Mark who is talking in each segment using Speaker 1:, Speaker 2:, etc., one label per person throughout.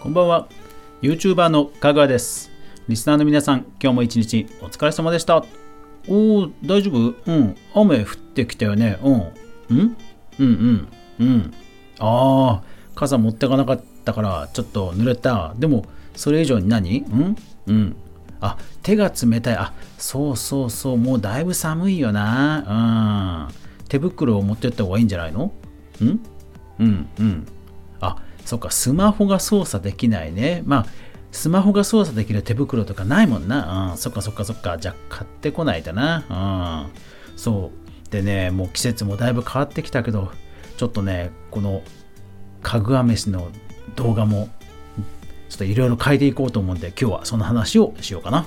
Speaker 1: こんばんは。YouTuber のかぐわです。リスナーの皆さん今日も一日お疲れ様でした。おお大丈夫？うん。雨降ってきたよね。うん。うん？うんうん。うん。ああ傘持ってかなかったからちょっと濡れた。でもそれ以上に何？うん？うん。あ手が冷たい。あそうそうそう。もうだいぶ寒いよな。うん。手袋を持ってった方がいいんじゃないの？ん？うんうんあそっかスマホが操作できないねまあスマホが操作できる手袋とかないもんな。うん、そっかそっかそっか。じゃあ買ってこないとな。うん。そう。でね、もう季節もだいぶ変わってきたけど、ちょっとね、このかぐわ飯の動画も、ちょっといろいろ変えていこうと思うんで、今日はその話をしようかな。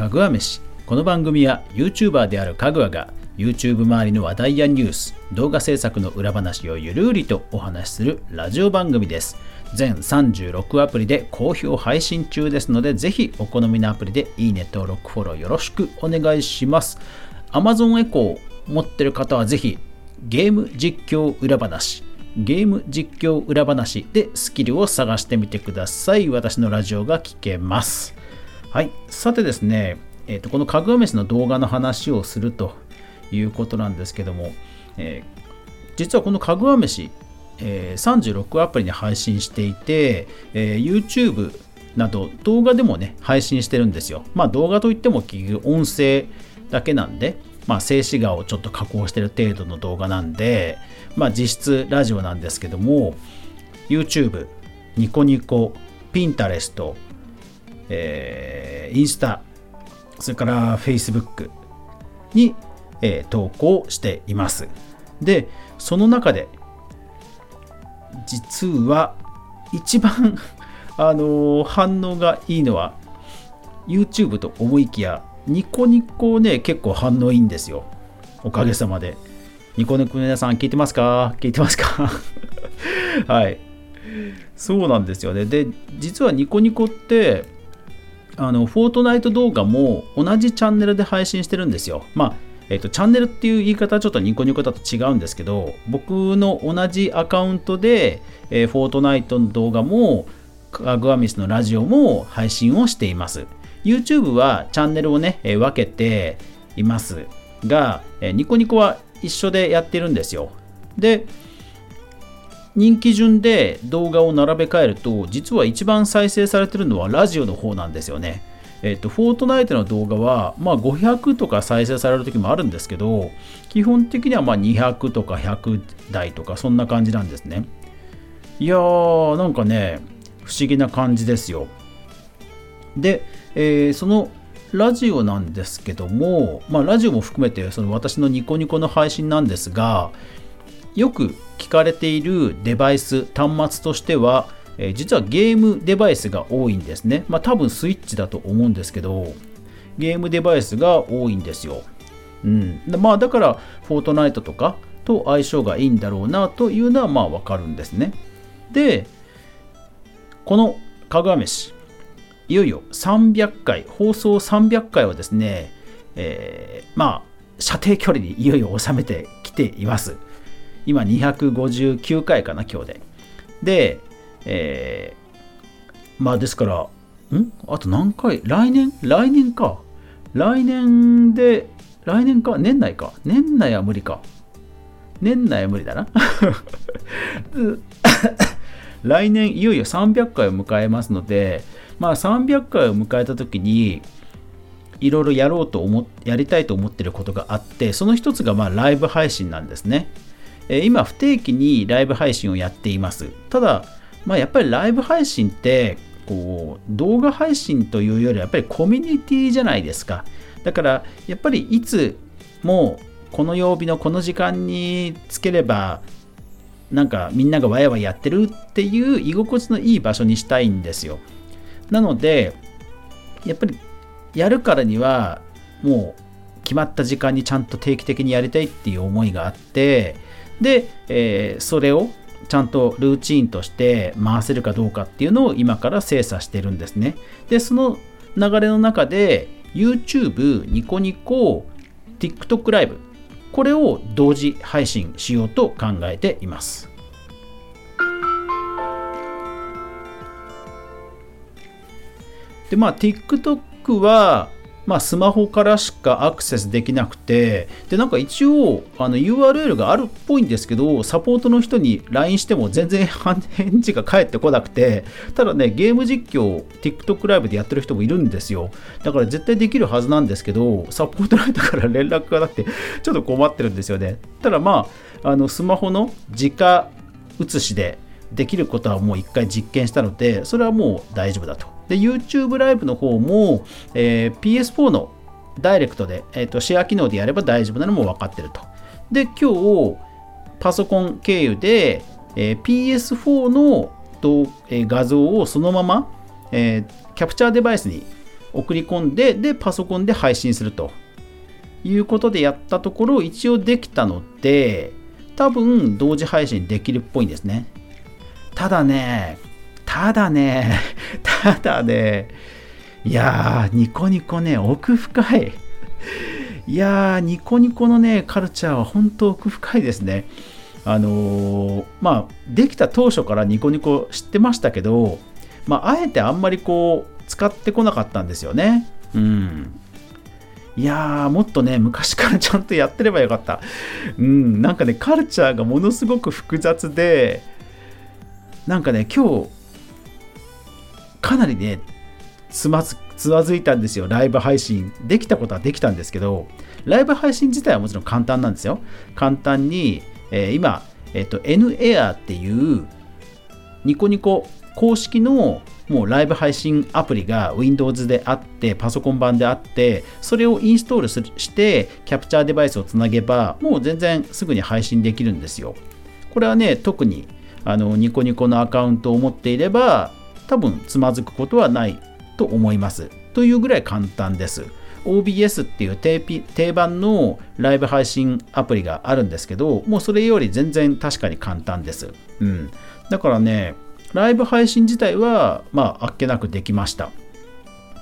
Speaker 1: かぐわ飯。この番組は YouTuber であるかぐわが YouTube 周りの話題やニュース、動画制作の裏話をゆるりとお話しするラジオ番組です。全36アプリで好評配信中ですので、ぜひお好みのアプリでいいね登録フォローよろしくお願いします。Amazon エコー持ってる方はぜひゲーム実況裏話、ゲーム実況裏話でスキルを探してみてください。私のラジオが聞けます。はい。さてですね、えーと、このかぐわ飯の動画の話をするということなんですけども、えー、実はこのかぐわ飯、えー、36アプリに配信していて、えー、YouTube など動画でもね配信してるんですよ。まあ動画といっても結局音声だけなんで、まあ、静止画をちょっと加工してる程度の動画なんで、まあ、実質ラジオなんですけども YouTube、ニコニコ、Pinterest、えー、インスタ、それから Facebook にえー、投稿しています。で、その中で、実は一番 あのー、反応がいいのは YouTube と思いきや、ニコニコね、結構反応いいんですよ。おかげさまで。ニコニコの皆さん聞いてますか？聞いてますか？はい。そうなんですよね。で、実はニコニコって、あの、フォートナイト動画も同じチャンネルで配信してるんですよ。まあ、えっと、チャンネルっていう言い方はちょっとニコニコだと違うんですけど、僕の同じアカウントで、えー、フォートナイトの動画も、かぐわミスのラジオも配信をしています。YouTube はチャンネルをね、えー、分けていますが、えー、ニコニコは一緒でやってるんですよ。で、人気順で動画を並べ替えると、実は一番再生されてるのはラジオの方なんですよね。えっと、フォートナイトの動画は、まあ、500とか再生される時もあるんですけど、基本的にはま200とか100台とか、そんな感じなんですね。いやー、なんかね、不思議な感じですよ。で、えー、そのラジオなんですけども、まあ、ラジオも含めてその私のニコニコの配信なんですが、よく聞かれているデバイス、端末としては、実はゲームデバイスが多いんですね。まあ多分スイッチだと思うんですけど、ゲームデバイスが多いんですよ。うん。まあだから、フォートナイトとかと相性がいいんだろうなというのはまあわかるんですね。で、このかぐわ飯、いよいよ300回、放送300回をですね、えー、まあ、射程距離にいよいよ収めてきています。今259回かな、今日で。で、えー、まあですから、ん？あと何回？来年？来年か。来年で、来年か？年内か？年内は無理か。年内は無理だな。来年いよいよ300回を迎えますので、まあ300回を迎えた時に、いろいろやろうと思やりたいと思ってることがあって、その一つがまあライブ配信なんですね。え今不定期にライブ配信をやっています。ただ、まあ、やっぱりライブ配信ってこう動画配信というよりはやっぱりコミュニティじゃないですかだからやっぱりいつもこの曜日のこの時間につければなんかみんながワイワイやってるっていう居心地のいい場所にしたいんですよなのでやっぱりやるからにはもう決まった時間にちゃんと定期的にやりたいっていう思いがあってで、えー、それをちゃんとルーチンとして回せるかどうかっていうのを今から精査してるんですね。で、その流れの中で YouTube、ニコニコ、TikTok ライブ、これを同時配信しようと考えています。で、まあ、TikTok は、まあ、スマホからしかアクセスできなくて、で、なんか一応、あの URL があるっぽいんですけど、サポートの人に LINE しても全然返事が返ってこなくて、ただね、ゲーム実況、TikTok ライブでやってる人もいるんですよ。だから絶対できるはずなんですけど、サポートの人から連絡がなくて、ちょっと困ってるんですよね。ただまあ、あのスマホの直写しでできることはもう一回実験したので、それはもう大丈夫だと。で、YouTube ライブの方も、えー、PS4 のダイレクトで、えーと、シェア機能でやれば大丈夫なのも分かってると。で、今日、パソコン経由で、えー、PS4 のえー、画像をそのまま、えー、キャプチャーデバイスに送り込んで、で、パソコンで配信するということでやったところ、一応できたので、多分同時配信できるっぽいんですね。ただね、ただね、ただね、いやー、ニコニコね、奥深い。いやー、ニコニコのね、カルチャーは本当奥深いですね。あのー、まあ、できた当初からニコニコ知ってましたけど、まあ、あえてあんまりこう、使ってこなかったんですよね。うん。いやー、もっとね、昔からちゃんとやってればよかった。うん、なんかね、カルチャーがものすごく複雑で、なんかね、今日、かなりねつまずつまずいたんですよ。ライブ配信。できたことはできたんですけどライブ配信自体はもちろん簡単なんですよ。簡単に、えー、今、えーと、NAIR っていうニコニコ公式のもうライブ配信アプリが Windows であってパソコン版であってそれをインストールしてキャプチャーデバイスをつなげばもう全然すぐに配信できるんですよ。これはね特にあのニコニコのアカウントを持っていれば多分つまずくことはないと思います。というぐらい簡単です。OBS っていう定番のライブ配信アプリがあるんですけど、もうそれより全然確かに簡単です。うん。だからね、ライブ配信自体は、まあ、あっけなくできました。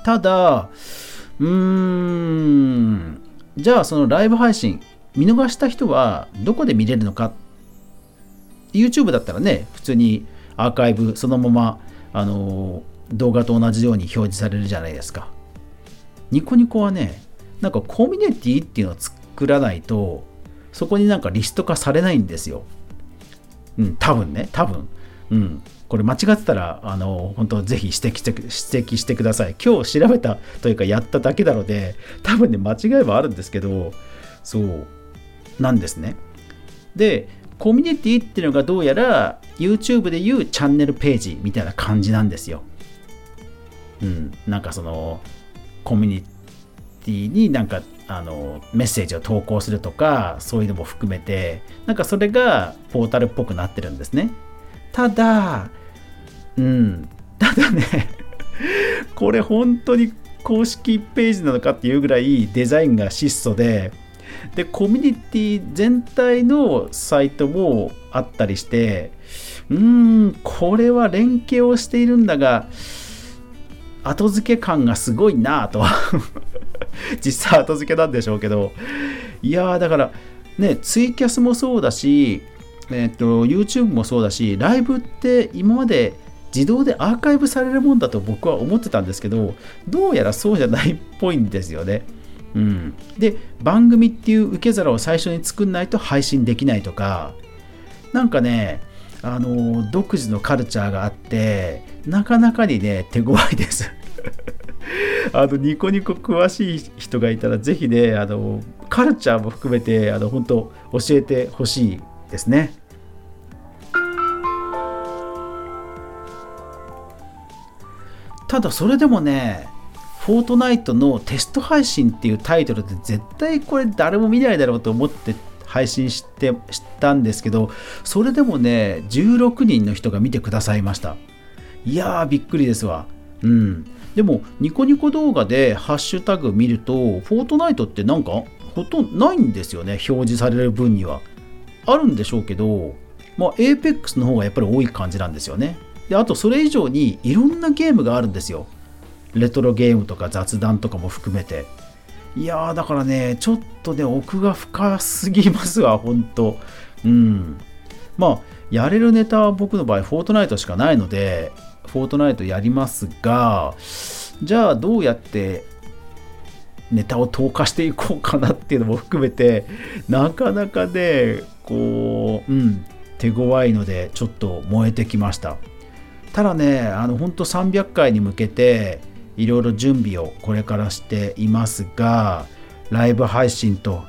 Speaker 1: ただ、うーん、じゃあそのライブ配信、見逃した人はどこで見れるのかっ YouTube だったらね、普通にアーカイブそのままあの動画と同じように表示されるじゃないですか。ニコニコはね、なんかコミュニティっていうのを作らないと、そこになんかリスト化されないんですよ。うん、多分ね、多分。うん。これ間違ってたら、あの、本当ぜひ指摘して指摘してください。今日調べたというかやっただけなので、多分ね、間違いはあるんですけど、そう、なんですね。で、コミュニティっていうのがどうやら YouTube でいうチャンネルページみたいな感じなんですよ。うん、なんかそのコミュニティになんかあのメッセージを投稿するとかそういうのも含めてなんかそれがポータルっぽくなってるんですね。ただ、うん、ただねこれ本当に公式ページなのかっていうぐらいデザインが質素ででコミュニティ全体のサイトもあったりしてうーんこれは連携をしているんだが後付け感がすごいなと 実際後付けなんでしょうけどいやーだからねツイキャスもそうだしえっ、と YouTube もそうだしライブって今まで自動でアーカイブされるもんだと僕は思ってたんですけどどうやらそうじゃないっぽいんですよね。うん、で番組っていう受け皿を最初に作んないと配信できないとかなんかねあの独自のカルチャーがあってなかなかにね手強いです。あのニコニコ詳しい人がいたらぜひねあのカルチャーも含めてあの本当教えてほしいですね。ただそれでもねフォートナイトのテスト配信っていうタイトルで絶対これ誰も見ないだろうと思って配信してしたんですけどそれでもね16人の人が見てくださいました。いやーびっくりですわ。うん。でもニコニコ動画でハッシュタグ見るとフォートナイトってなんかほとんどないんですよね表示される分には。あるんでしょうけどまあ APEX の方がやっぱり多い感じなんですよね。であとそれ以上にいろんなゲームがあるんですよ。レトロゲームとか雑談とかも含めて。いやーだからねちょっとね奥が深すぎますわほんと。うん。まあやれるネタは僕の場合フォートナイトしかないのでフォートナイトやりますがじゃあどうやってネタを投下していこうかなっていうのも含めてなかなかねこううん手強いのでちょっと燃えてきました。ただねあの本当300回に向けていろいろ準備をこれからしていますがライブ配信と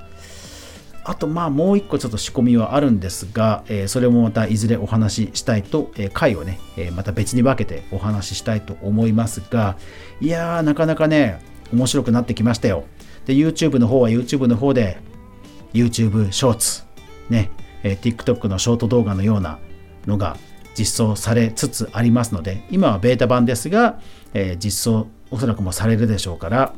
Speaker 1: あとまあもう一個ちょっと仕込みはあるんですが、え、それもまたいずれお話ししたいと、え、回をね、え、また別に分けてお話ししたいと思いますがいやーなかなかね面白くなってきましたよ。で YouTube の方は YouTube の方で YouTube ショーツね、え TikTok のショート動画のようなのが実装されつつありますので今はベータ版ですが、え実装おそらくもされるでしょうから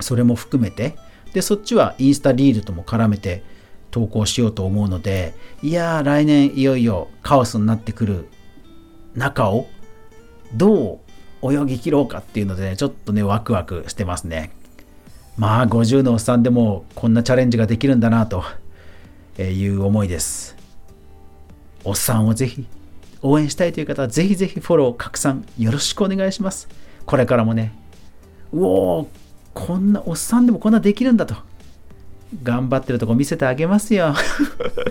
Speaker 1: それも含めてでそっちはインスタリールとも絡めて投稿しようと思うのでいやー来年いよいよカオスになってくる中をどう泳ぎ切ろうかっていうので、ね、ちょっとねワクワクしてますね。まあ50のおっさんでもこんなチャレンジができるんだなという思いです。おっさんをぜひ応援したいという方はぜひぜひフォロー拡散よろしくお願いします。これからもねうおーこんなおっさんでもこんなできるんだと。頑張ってるとこ見せてあげますよ。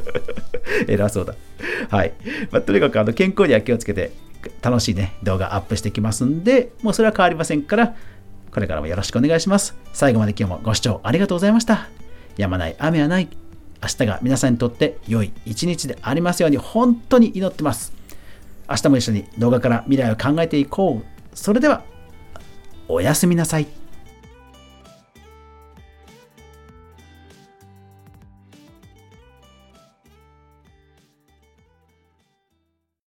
Speaker 1: 偉そうだ。はい、まあ、とにかくあの健康には気をつけて楽しいね動画アップしてきますんでもうそれは変わりませんからこれからもよろしくお願いします。最後まで今日もご視聴ありがとうございました。やまない雨はない。明日が皆さんにとって良い一日でありますように本当に祈ってます。明日も一緒に動画から未来を考えていこう。それではおやすみなさい。